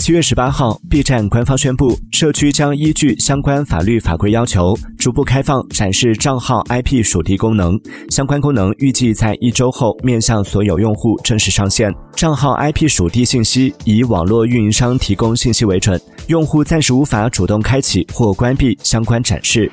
七月十八号 b 站官方宣布社区将依据相关法律法规要求逐步开放展示账号 ip 属地功能。相关功能预计在一周后面向所有用户正式上线。账号 ip 属地信息以网络运营商提供信息为准用户暂时无法主动开启或关闭相关展示。